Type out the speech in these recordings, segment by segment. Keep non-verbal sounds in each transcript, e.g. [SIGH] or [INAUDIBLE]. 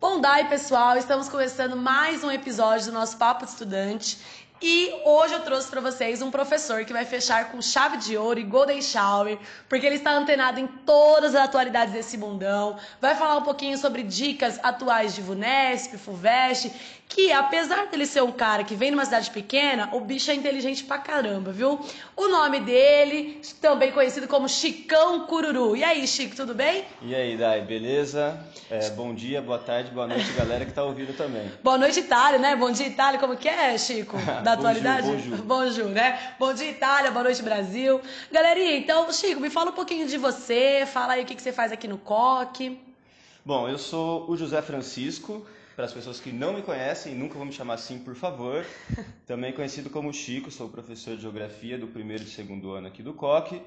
Bom day, pessoal! Estamos começando mais um episódio do nosso Papo de Estudante. E hoje eu trouxe para vocês um professor que vai fechar com chave de ouro e golden shower, porque ele está antenado em todas as atualidades desse mundão. Vai falar um pouquinho sobre dicas atuais de Vunesp, Fuvest, que apesar dele ser um cara que vem de uma cidade pequena, o bicho é inteligente pra caramba, viu? O nome dele, também conhecido como Chicão Cururu. E aí, Chico, tudo bem? E aí, Dai, beleza? É, bom dia, boa tarde, boa noite, galera que tá ouvindo também. [LAUGHS] Boa noite, Itália, né? Bom dia, Itália, como que é, Chico? [LAUGHS] Da atualidade? Bonjour, bonjour. bonjour, né? Bom dia, Itália, boa noite, Brasil. Galerinha, então, Chico, me fala um pouquinho de você, fala aí o que, que você faz aqui no COC. Bom, eu sou o José Francisco, para as pessoas que não me conhecem, nunca vão me chamar assim, por favor. [LAUGHS] Também conhecido como Chico, sou professor de Geografia do primeiro e segundo ano aqui do COC.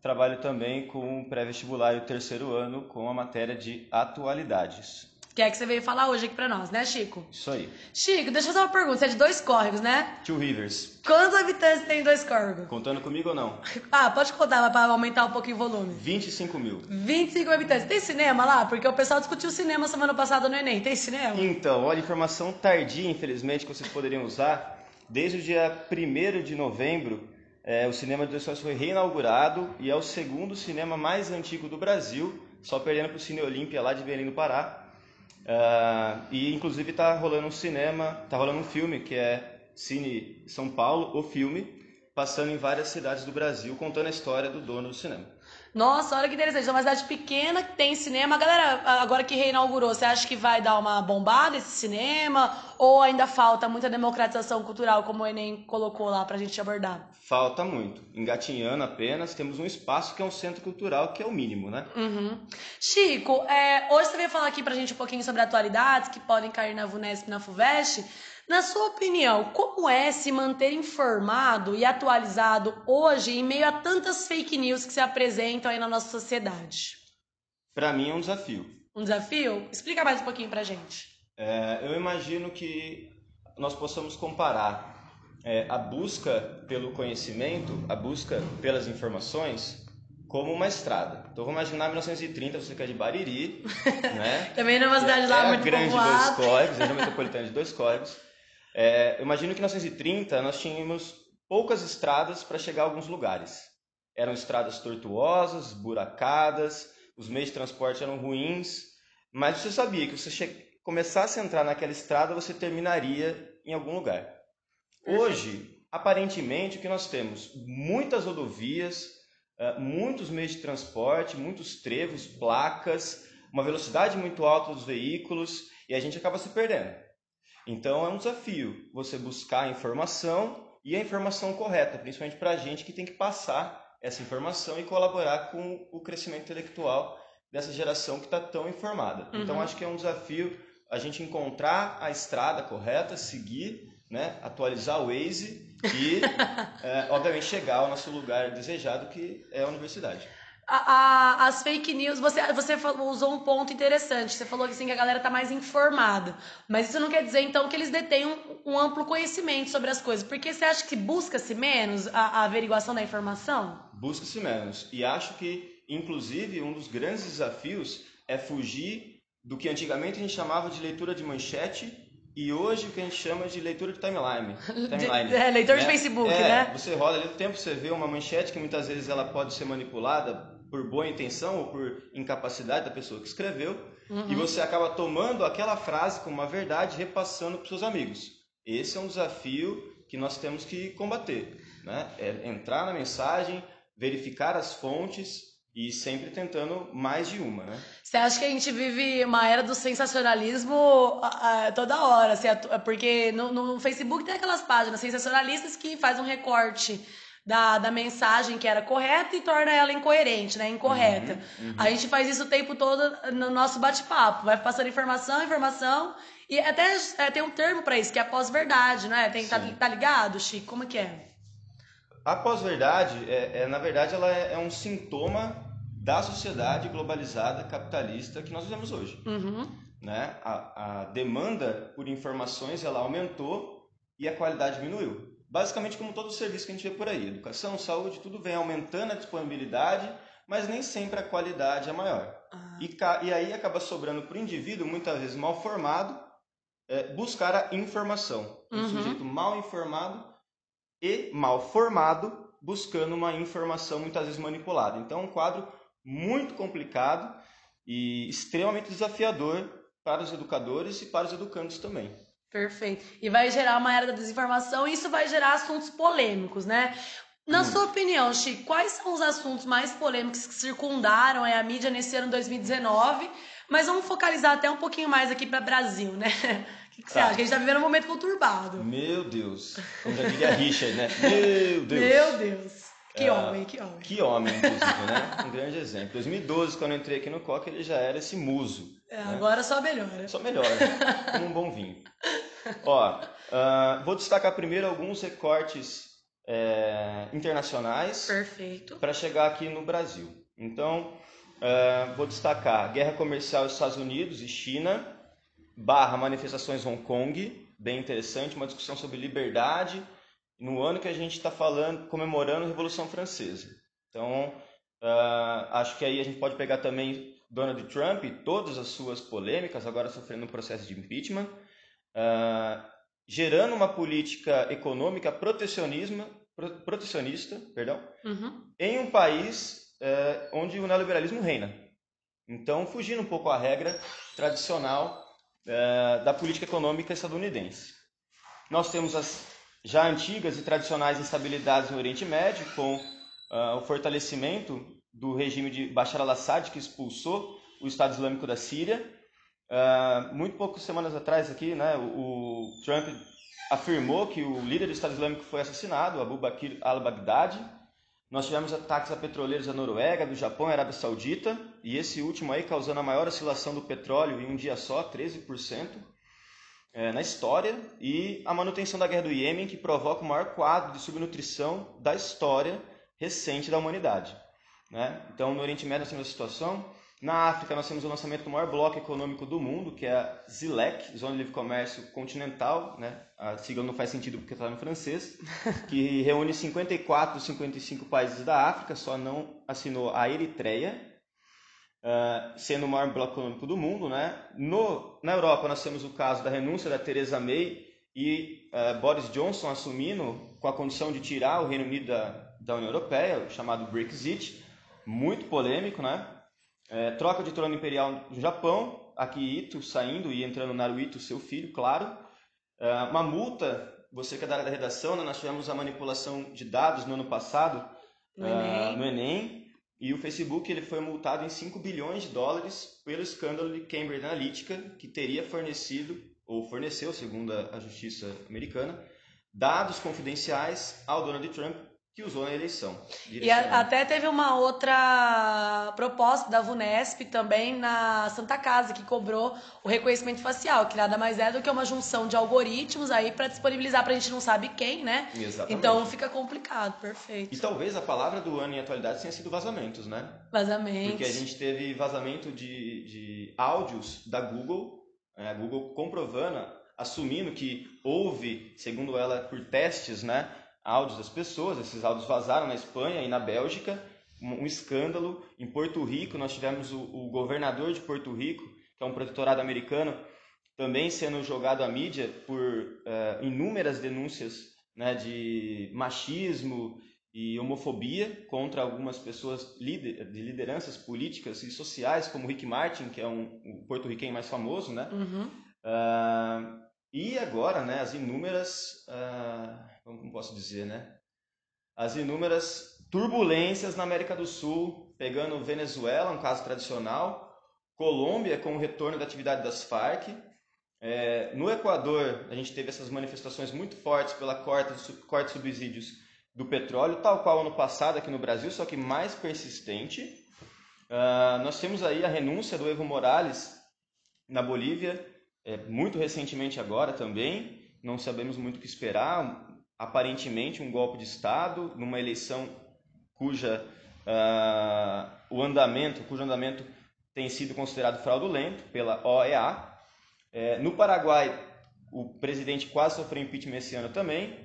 Trabalho também com pré-vestibular e o terceiro ano com a matéria de atualidades. Que é que você veio falar hoje aqui pra nós, né, Chico? Isso aí. Chico, deixa eu fazer uma pergunta. Você é de dois córregos, né? Two Rivers. Quantos habitantes tem dois córregos? Contando comigo ou não? [LAUGHS] Ah, pode contar, pra aumentar um pouquinho o volume. 25 mil. 25 habitantes. Tem cinema lá? Porque o pessoal discutiu cinema semana passada no Enem. Tem cinema? Então, olha, informação tardia, infelizmente, que vocês poderiam usar. Desde o dia 1 de novembro, eh, o Cinema de Dois Sócios foi reinaugurado e é o segundo cinema mais antigo do Brasil, só perdendo para o Cine Olímpia lá de Belém do Pará. Ah, e inclusive está rolando um cinema, está rolando um filme que é Cine São Paulo, o filme, passando em várias cidades do Brasil, contando a história do dono do cinema. Nossa, olha que interessante. É uma cidade pequena que tem cinema. Galera, agora que reinaugurou, você acha que vai dar uma bombada esse cinema? Ou ainda falta muita democratização cultural, como o Enem colocou lá pra gente abordar? Falta muito. Engatinhando apenas, temos um espaço que é um centro cultural, que é o mínimo, né? Uhum. Chico, é, hoje você veio falar aqui pra gente um pouquinho sobre atualidades que podem cair na VUNESP e na FUVEST. Na sua opinião, como é se manter informado e atualizado hoje em meio a tantas fake news que se apresentam aí na nossa sociedade? Para mim é um desafio. Um desafio? Explica mais um pouquinho pra gente. É, eu imagino que nós possamos comparar é, a busca pelo conhecimento, a busca pelas informações, como uma estrada. Então vamos imaginar 1930, você que é de Bariri, [LAUGHS] né? Também não é uma cidade lá é a muito grande povoada. dois córregos, região metropolitana de dois córregos. É, eu imagino que em 1930 nós tínhamos poucas estradas para chegar a alguns lugares. Eram estradas tortuosas, buracadas, os meios de transporte eram ruins, mas você sabia que se você começasse a entrar naquela estrada, você terminaria em algum lugar. Hoje, aparentemente, o que nós temos? Muitas rodovias, eh, muitos meios de transporte, muitos trevos, placas, uma velocidade muito alta dos veículos e a gente acaba se perdendo. Então é um desafio você buscar a informação e a informação correta, principalmente para a gente que tem que passar essa informação e colaborar com o crescimento intelectual dessa geração que está tão informada. Então Uhum. acho que é um desafio a gente encontrar a estrada correta, seguir, né, atualizar o Waze e, é, [LAUGHS] obviamente, chegar ao nosso lugar desejado, que é a universidade. A- a- as fake news, você, você falou- usou um ponto interessante. Você falou que, assim, que a galera tá mais informada. Mas isso não quer dizer, então, que eles detêm um, um amplo conhecimento sobre as coisas. Porque você acha que busca-se menos a, a averiguação da informação? Busca-se menos. E acho que, inclusive, um dos grandes desafios é fugir do que antigamente a gente chamava de leitura de manchete e hoje o que a gente chama de leitura de timeline. [LAUGHS] timeline é, leitor de Facebook, É, né? Você roda ali o tempo, você vê uma manchete que muitas vezes ela pode ser manipulada por boa intenção ou por incapacidade da pessoa que escreveu, Uhum. e você acaba tomando aquela frase como uma verdade repassando para seus amigos. Esse é um desafio que nós temos que combater, né? É entrar na mensagem, verificar as fontes e sempre tentando mais de uma, né? Você acha que a gente vive uma era do sensacionalismo toda hora? assim, porque no, no Facebook tem aquelas páginas sensacionalistas que faz um recorte da, da mensagem que era correta e torna ela incoerente, né? Incorreta. Uhum, uhum. A gente faz isso o tempo todo no nosso bate-papo. Vai passando informação, informação. E até é, tem um termo pra isso, que é pós-verdade, né? Tem, tá, tá ligado, Chico? Como que é? A pós-verdade, é, é, na verdade, ela é, é um sintoma da sociedade globalizada capitalista que nós vivemos hoje. Uhum. né? A, a demanda por informações ela aumentou e a qualidade diminuiu. Basicamente como todo o serviço que a gente vê por aí, educação, saúde, tudo vem aumentando a disponibilidade, mas nem sempre a qualidade é maior. Ah. E, e, aí acaba sobrando para o indivíduo, muitas vezes mal formado, é, buscar a informação. Um uhum. sujeito mal informado e mal formado buscando uma informação muitas vezes manipulada. Então, é um quadro muito complicado e extremamente desafiador para os educadores e para os educandos também. Perfeito. E vai gerar uma era da desinformação e isso vai gerar assuntos polêmicos, né? Na sua opinião, Chico, quais são os assuntos mais polêmicos que circundaram a mídia nesse ano 2019? Mas vamos focalizar até um pouquinho mais aqui para Brasil, né? [LAUGHS] O que, que tá. você acha? Que a gente está vivendo um momento conturbado. Meu Deus. Como já diria Richard, né? Meu Deus. Meu Deus. Que é, homem, que homem. Que homem, inclusive, né? Um grande exemplo. Em 2012, quando eu entrei aqui no Coca, ele já era esse muso. É, né? agora só melhora. Só melhora, como um bom vinho. [LAUGHS] Ó, uh, vou destacar primeiro alguns recortes é, internacionais. Perfeito. Para chegar aqui no Brasil. Então, uh, vou destacar guerra comercial Estados Unidos e China, barra manifestações Hong Kong, bem interessante, uma discussão sobre liberdade, no ano que a gente está falando, comemorando a Revolução Francesa. Então, uh, acho que aí a gente pode pegar também Donald Trump e todas as suas polêmicas, agora sofrendo um processo de impeachment, uh, gerando uma política econômica protecionismo, protecionista perdão, uhum. em um país uh, onde o neoliberalismo reina. Então, fugindo um pouco à regra tradicional uh, da política econômica estadunidense. Nós temos as já antigas e tradicionais instabilidades no Oriente Médio, com uh, o fortalecimento do regime de Bashar al-Assad, que expulsou o Estado Islâmico da Síria, Uh, muito poucas semanas atrás aqui, né, o, o, Trump afirmou que o líder do Estado Islâmico foi assassinado, Abu Bakr al-Baghdadi. Nós tivemos ataques a petroleiros da Noruega, do Japão e Arábia Saudita, e esse último aí causando a maior oscilação do petróleo em um dia só, 13%, é, na história, e a manutenção da guerra do Iêmen, que provoca o maior quadro de subnutrição da história recente da humanidade. Né? Então, no Oriente Médio nós temos a situação na África, nós temos o lançamento do maior bloco econômico do mundo, que é a ZILEC, Zona de Livre Comércio Continental, né? a sigla não faz sentido porque está no francês, [LAUGHS] que reúne 54 dos 55 países da África, só não assinou a Eritreia, uh, sendo o maior bloco econômico do mundo. Né? No, na Europa, nós temos o caso da renúncia da Theresa May e uh, Boris Johnson assumindo com a condição de tirar o Reino Unido da, da União Europeia, chamado Brexit, muito polêmico, né? É, troca de trono imperial no Japão, Akihito saindo e entrando Naruhito, seu filho, claro. É, uma multa, você que é da área da redação, né, nós tivemos a manipulação de dados no ano passado no, Enem. Uh, no Enem. E o Facebook ele foi multado em 5 bilhões de dólares pelo escândalo de Cambridge Analytica, que teria fornecido, ou forneceu, segundo a justiça americana, dados confidenciais ao Donald Trump que usou na eleição. E a, até teve uma outra proposta da VUNESP também na Santa Casa, que cobrou o reconhecimento facial, que nada mais é do que uma junção de algoritmos aí para disponibilizar para a gente não sabe quem, né? Exatamente. Então fica complicado, perfeito. E talvez a palavra do ano em atualidade tenha sido vazamentos, né? Vazamentos. Porque a gente teve vazamento de, de áudios da Google, né? a Google comprovando, assumindo que houve, segundo ela, por testes, né? Áudios das pessoas, esses áudios vazaram na Espanha e na Bélgica, um, um escândalo. Em Porto Rico, nós tivemos o, o, governador de Porto Rico, que é um protetorado americano, também sendo jogado à mídia por uh, inúmeras denúncias né, de machismo e homofobia contra algumas pessoas líder, de lideranças políticas e sociais, como Rick Martin, que é um, um porto-riquenho mais famoso, né? Uhum. Uh, e agora, né, as inúmeras... Uh, como posso dizer, né? As inúmeras turbulências na América do Sul, pegando Venezuela, um caso tradicional, Colômbia com o retorno da atividade das Farc, é, no Equador a gente teve essas manifestações muito fortes pela corte, corte de subsídios do petróleo, tal qual ano passado aqui no Brasil, só que mais persistente. Uh, nós temos aí a renúncia do Evo Morales na Bolívia, é, muito recentemente agora também, não sabemos muito o que esperar, aparentemente um golpe de Estado numa eleição cuja uh, o andamento, cujo andamento tem sido considerado fraudulento pela OEA. É, no Paraguai, o presidente quase sofreu impeachment esse ano também.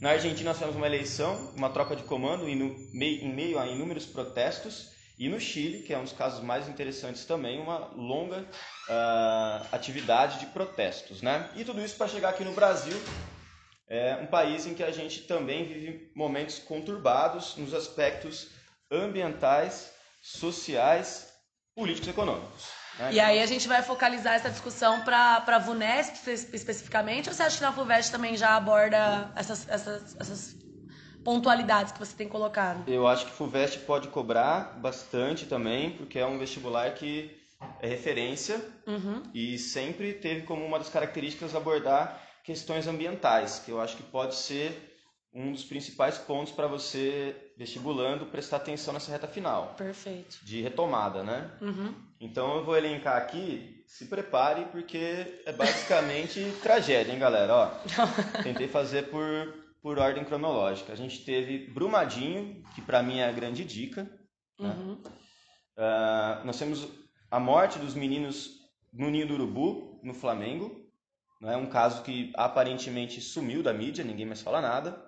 Na Argentina, nós tivemos uma eleição, uma troca de comando em, meio, a inúmeros protestos. E no Chile, que é um dos casos mais interessantes também, uma longa uh, atividade de protestos. Né? E tudo isso para chegar aqui no Brasil, é um país em que a gente também vive momentos conturbados nos aspectos ambientais, sociais, políticos e econômicos. Né? E aí a gente vai focalizar essa discussão para a VUNESP especificamente, ou você acha que na FUVEST também já aborda essas, essas, essas pontualidades que você tem colocado? Eu acho que FUVEST pode cobrar bastante também, porque é um vestibular que é referência uhum. e sempre teve como uma das características abordar questões ambientais, que eu acho que pode ser um dos principais pontos para você, vestibulando, prestar atenção nessa reta final. Perfeito. De retomada, né? Uhum. Então eu vou elencar aqui, se prepare, porque é basicamente [LAUGHS] tragédia, hein, galera? Ó, [LAUGHS] tentei fazer por, por ordem cronológica. A gente teve Brumadinho, que para mim é a grande dica. Né? Uhum. Uh, nós temos a morte dos meninos no Ninho do Urubu, no Flamengo. Não é um caso que aparentemente sumiu da mídia, ninguém mais fala nada.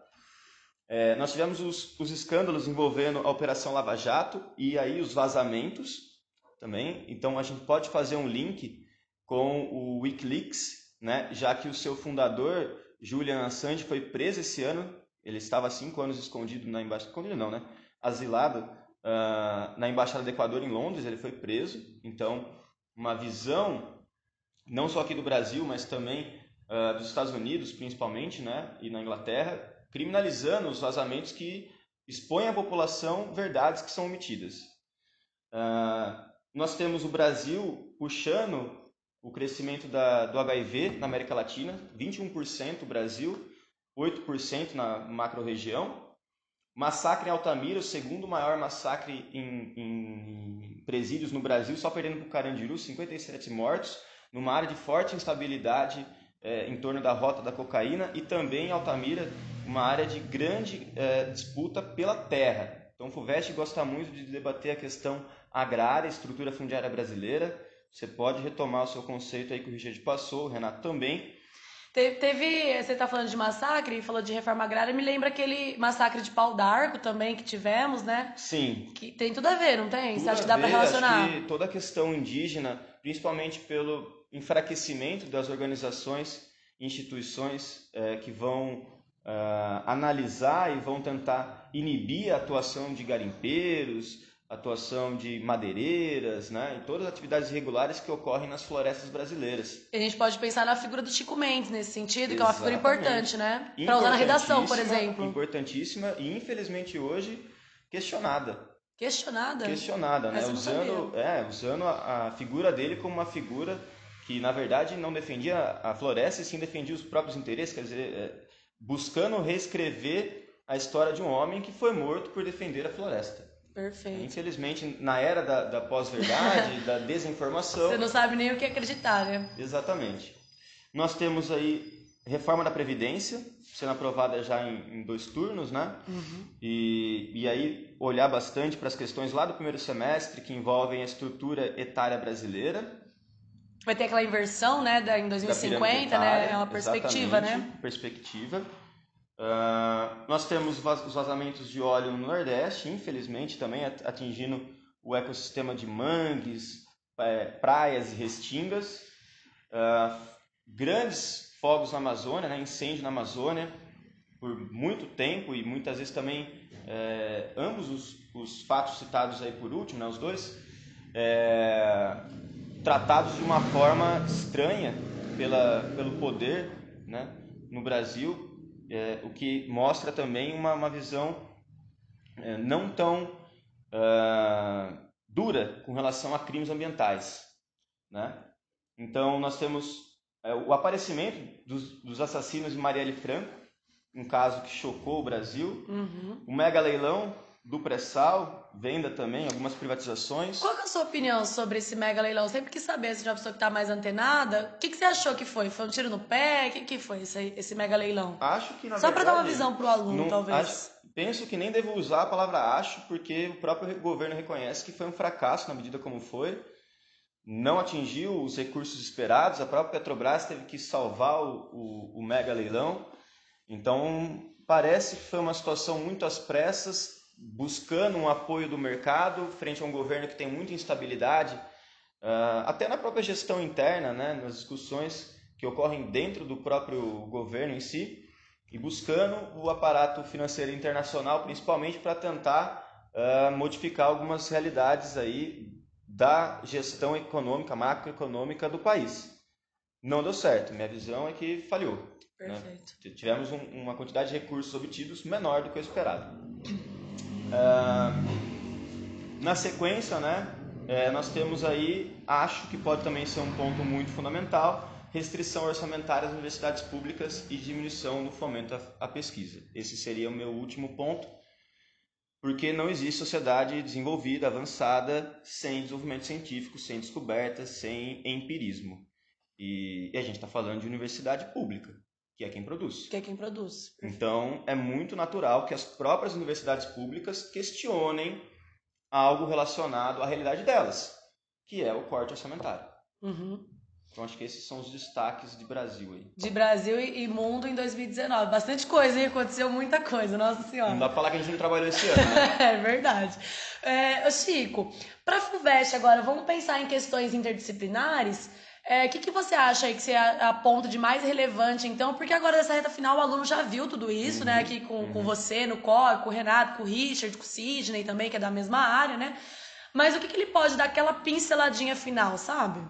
É, nós tivemos os, os, escândalos envolvendo a Operação Lava Jato e aí os vazamentos também. Então a gente pode fazer um link com o WikiLeaks, né? já que o seu fundador, Julian Assange, foi preso esse ano. Ele estava cinco anos escondido na embaixada, escondido não, né? Asilado uh, na embaixada do Equador em Londres. Ele foi preso. Então uma visão não só aqui do Brasil, mas também uh, dos Estados Unidos, principalmente, né? E na Inglaterra criminalizando os vazamentos que expõem à população verdades que são omitidas. Uh, nós temos o Brasil puxando o crescimento da, do HIV na América Latina, 21% o Brasil, 8% na macro-região. Massacre em Altamira, o segundo maior massacre em, em presídios no Brasil, só perdendo para o Carandiru, 57 mortos, numa área de forte instabilidade é, em torno da rota da cocaína e também Altamira, uma área de grande é, disputa pela terra. Então, o FUVEST gosta muito de debater a questão agrária, estrutura fundiária brasileira. Você pode retomar o seu conceito aí que o Richard passou, o Renato também. Teve, você está falando de massacre, falou de reforma agrária, me lembra aquele massacre de pau d'arco também que tivemos, né? Sim. Que tem tudo a ver, não tem? Tudo você acha que dá para relacionar? Acho que toda a questão indígena, principalmente pelo enfraquecimento das organizações, instituições é, que vão uh, analisar e vão tentar inibir a atuação de garimpeiros, atuação de madeireiras, né, e todas as atividades irregulares que ocorrem nas florestas brasileiras. A gente pode pensar na figura do Chico Mendes nesse sentido, que é uma figura importante, né? Para usar na redação, por exemplo. Importantíssima e infelizmente hoje questionada. Questionada? Questionada, né? usando, é, usando a, a figura dele como uma figura que na verdade não defendia a floresta e sim defendia os próprios interesses, quer dizer, é, buscando reescrever a história de um homem que foi morto por defender a floresta. Perfeito. Infelizmente, na era da, da pós-verdade, [LAUGHS] da desinformação. Você não sabe nem o que acreditar, né? Exatamente. Nós temos aí reforma da Previdência, sendo aprovada já em, em dois turnos, né? Uhum. E, e aí olhar bastante para as questões lá do primeiro semestre que envolvem a estrutura etária brasileira. Vai ter aquela inversão, né, da, em 2050, né? É uma perspectiva, né? Perspectiva. Uh, nós temos os vazamentos de óleo no Nordeste, infelizmente também atingindo o ecossistema de mangues, é, praias e restingas. Uh, grandes fogos na Amazônia, né, incêndio na Amazônia por muito tempo e muitas vezes também é, ambos os, os, fatos citados aí por último, né, os dois, é, tratados de uma forma estranha pela, pelo poder né, no Brasil, é, o que mostra também uma, uma visão é, não tão uh, dura com relação a crimes ambientais. Né? Então, nós temos é, o aparecimento dos, dos, assassinos de Marielle Franco, um caso que chocou o Brasil, uhum. o mega leilão do pré-sal, venda também, algumas privatizações. Qual é a sua opinião sobre esse mega leilão? Sempre quis saber, se é uma pessoa que está mais antenada, o que, que você achou que foi? Foi um tiro no pé? O que, que foi esse, esse mega leilão? Acho que, na Só para dar uma visão para o aluno, não, talvez. Acho, penso que nem devo usar a palavra acho, porque o próprio governo reconhece que foi um fracasso na medida como foi. Não atingiu os recursos esperados, a própria Petrobras teve que salvar o, o, o mega leilão. Então, parece que foi uma situação muito às pressas, buscando um apoio do mercado frente a um governo que tem muita instabilidade, uh, até na própria gestão interna, né, nas discussões que ocorrem dentro do próprio governo em si, e buscando o aparato financeiro internacional, principalmente para tentar uh, modificar algumas realidades aí da gestão econômica, macroeconômica do país. Não deu certo. Minha visão é que falhou. Né? Perfeito. Né? Tivemos um, uma quantidade de recursos obtidos menor do que o esperado. Uh, na sequência, né, é, nós temos aí, acho que pode também ser um ponto muito fundamental, restrição orçamentária às universidades públicas e diminuição no fomento à, pesquisa. Esse seria o meu último ponto porque não existe sociedade desenvolvida, avançada, sem desenvolvimento científico, sem descobertas, sem empirismo. E a gente está falando de universidade pública, que é quem produz. Que é quem produz. Então, é muito natural que as próprias universidades públicas questionem algo relacionado à realidade delas, que é o corte orçamentário. Uhum. Então acho que esses são os destaques de Brasil aí. De Brasil e mundo em 2019. Bastante coisa, hein? Aconteceu muita coisa, nossa senhora. Não dá pra falar que a gente não trabalhou esse ano, né? [LAUGHS] é verdade. É, Chico, pra FUVEST agora, vamos pensar em questões interdisciplinares. O é, que, que você acha aí que você aponta de mais relevante, então? Porque agora nessa reta final o aluno já viu tudo isso, né? uhum, né? Aqui com, uhum. com você, no COR, com o Renato, com o Richard, com o Sidney também, que é da mesma área, né? Mas o que, que ele pode dar aquela pinceladinha final, sabe?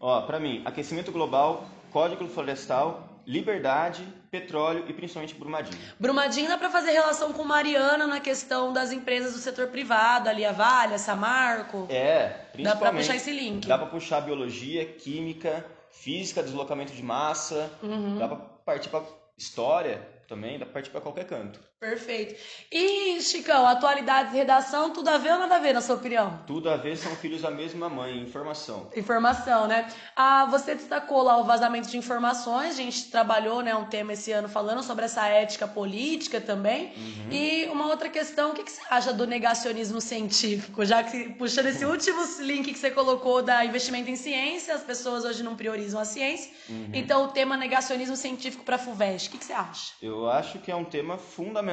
Ó, para mim, aquecimento global, código florestal, liberdade, petróleo e principalmente Brumadinho. Brumadinho dá para fazer relação com Mariana na questão das empresas do setor privado, ali a Vale, a Samarco. É, principalmente. Dá para puxar esse link. Dá para puxar biologia, química, física, deslocamento de massa, uhum. dá para partir para história também, dá pra partir pra qualquer canto. Perfeito. E, Chicão, atualidades redação, tudo a ver ou nada a ver, na sua opinião? Tudo a ver, são filhos da mesma mãe, informação. Informação, né? Ah, você destacou lá o vazamento de informações, a gente trabalhou né, um tema esse ano falando sobre essa ética política também. Uhum. E uma outra questão, o que, que você acha do negacionismo científico? Já que, puxando esse [LAUGHS] último link que você colocou da investimento em ciência, as pessoas hoje não priorizam a ciência. Uhum. Então, o tema negacionismo científico para a FUVEST, o que, que você acha? Eu acho que é um tema fundamental,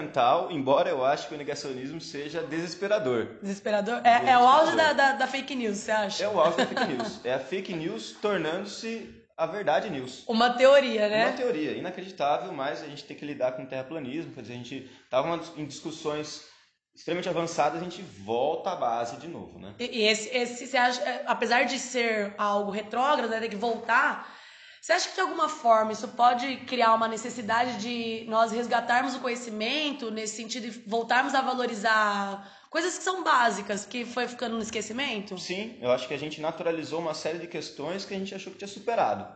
embora eu acho que o negacionismo seja desesperador. Desesperador? É, desesperador. é o auge da, da, da, fake news, você acha? É o auge da fake news. É a fake news tornando-se a verdade news. Uma teoria, né? Uma teoria, inacreditável, mas a gente tem que lidar com o terraplanismo, quer dizer, a gente estava em discussões extremamente avançadas, a gente volta à base de novo, né? E, e esse, esse, você acha, é, apesar de ser algo retrógrado, né, tem que voltar você acha que de alguma forma isso pode criar uma necessidade de nós resgatarmos o conhecimento nesse sentido de voltarmos a valorizar coisas que são básicas, que foi ficando no esquecimento? Sim, eu acho que a gente naturalizou uma série de questões que a gente achou que tinha superado.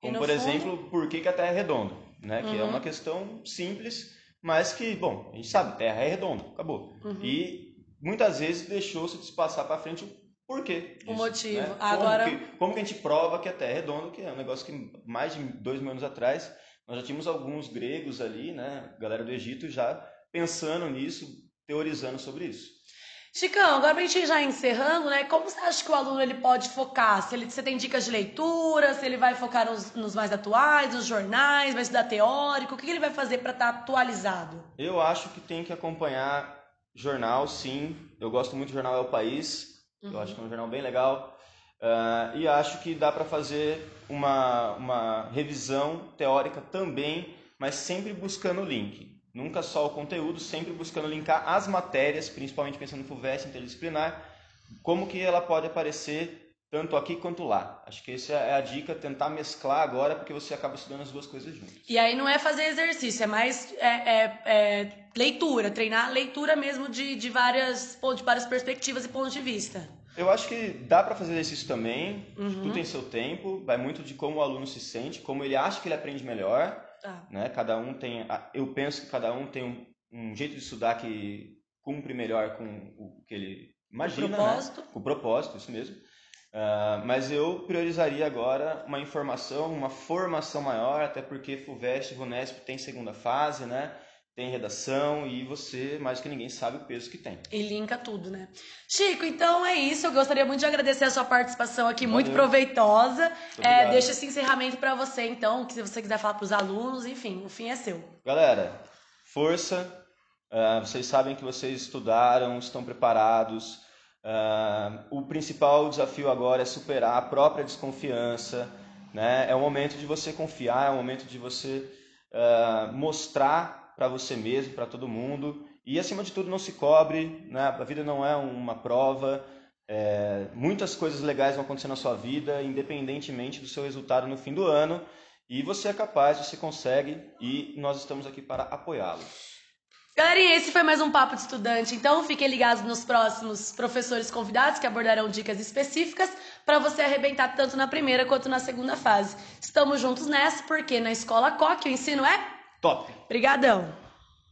Como, por fundo... exemplo, por que, a Terra é redonda? Né? Que é uhum. é uma questão simples, mas que, bom, a gente sabe, Terra é redonda, acabou. Uhum. E muitas vezes deixou-se de passar para frente por quê? O motivo. Né? Agora... Como que, como que a gente prova que a Terra é redonda, que é um negócio que mais de dois mil anos atrás nós já tínhamos alguns gregos ali, né, galera do Egito, já pensando nisso, teorizando sobre isso. Chicão, agora pra gente já encerrando, né? Como você acha que o aluno ele pode focar? Se ele, você tem dicas de leitura, se ele vai focar nos, nos mais atuais, nos jornais, vai estudar teórico, o que, que ele vai fazer para estar tá atualizado? Eu acho que tem que acompanhar jornal, sim. Eu gosto muito do jornal É o País. Uhum. Eu acho que é um jornal bem legal. Uh, e acho que dá para fazer uma, uma revisão teórica também, mas sempre buscando o link. Nunca só o conteúdo, sempre buscando linkar as matérias, principalmente pensando no FUVEST interdisciplinar, como que ela pode aparecer tanto aqui quanto lá. Acho que essa é a dica, tentar mesclar agora, porque você acaba estudando as duas coisas juntas. E aí não é fazer exercício, é mais é, é, é leitura, treinar leitura mesmo de, de, várias, de várias perspectivas e pontos de vista. Eu acho que dá para fazer exercício também, uhum. tudo tem seu tempo, vai muito de como o aluno se sente, como ele acha que ele aprende melhor, ah. né? Cada um tem, eu penso que cada um tem um, um jeito de estudar que cumpre melhor com o que ele imagina, o né? propósito. Né? O propósito, isso mesmo. Uh, mas eu priorizaria agora uma informação, uma formação maior, até porque FUVEST e VUNESP tem segunda fase, né? tem redação e você, mais que ninguém, sabe o peso que tem. E linka tudo, né? Chico, então é isso. Eu gostaria muito de agradecer a sua participação aqui, Valeu. muito proveitosa. É, deixa esse encerramento para você, então, que se você quiser falar para os alunos, enfim, o fim é seu. Galera, força. Uh, vocês sabem que vocês estudaram, estão preparados. Uh, o principal desafio agora é superar a própria desconfiança. Né? É o momento de você confiar, é o momento de você uh, mostrar para você mesmo, para todo mundo. E acima de tudo, não se cobre. Né? A vida não é uma prova. É, muitas coisas legais vão acontecer na sua vida, independentemente do seu resultado no fim do ano. E você é capaz, você consegue, e nós estamos aqui para apoiá-los. Galerinha, esse foi mais um Papo de Estudante. Então, fiquem ligados nos próximos professores convidados que abordarão dicas específicas para você arrebentar tanto na primeira quanto na segunda fase. Estamos juntos nessa porque na Escola Coque o ensino é top. Obrigadão.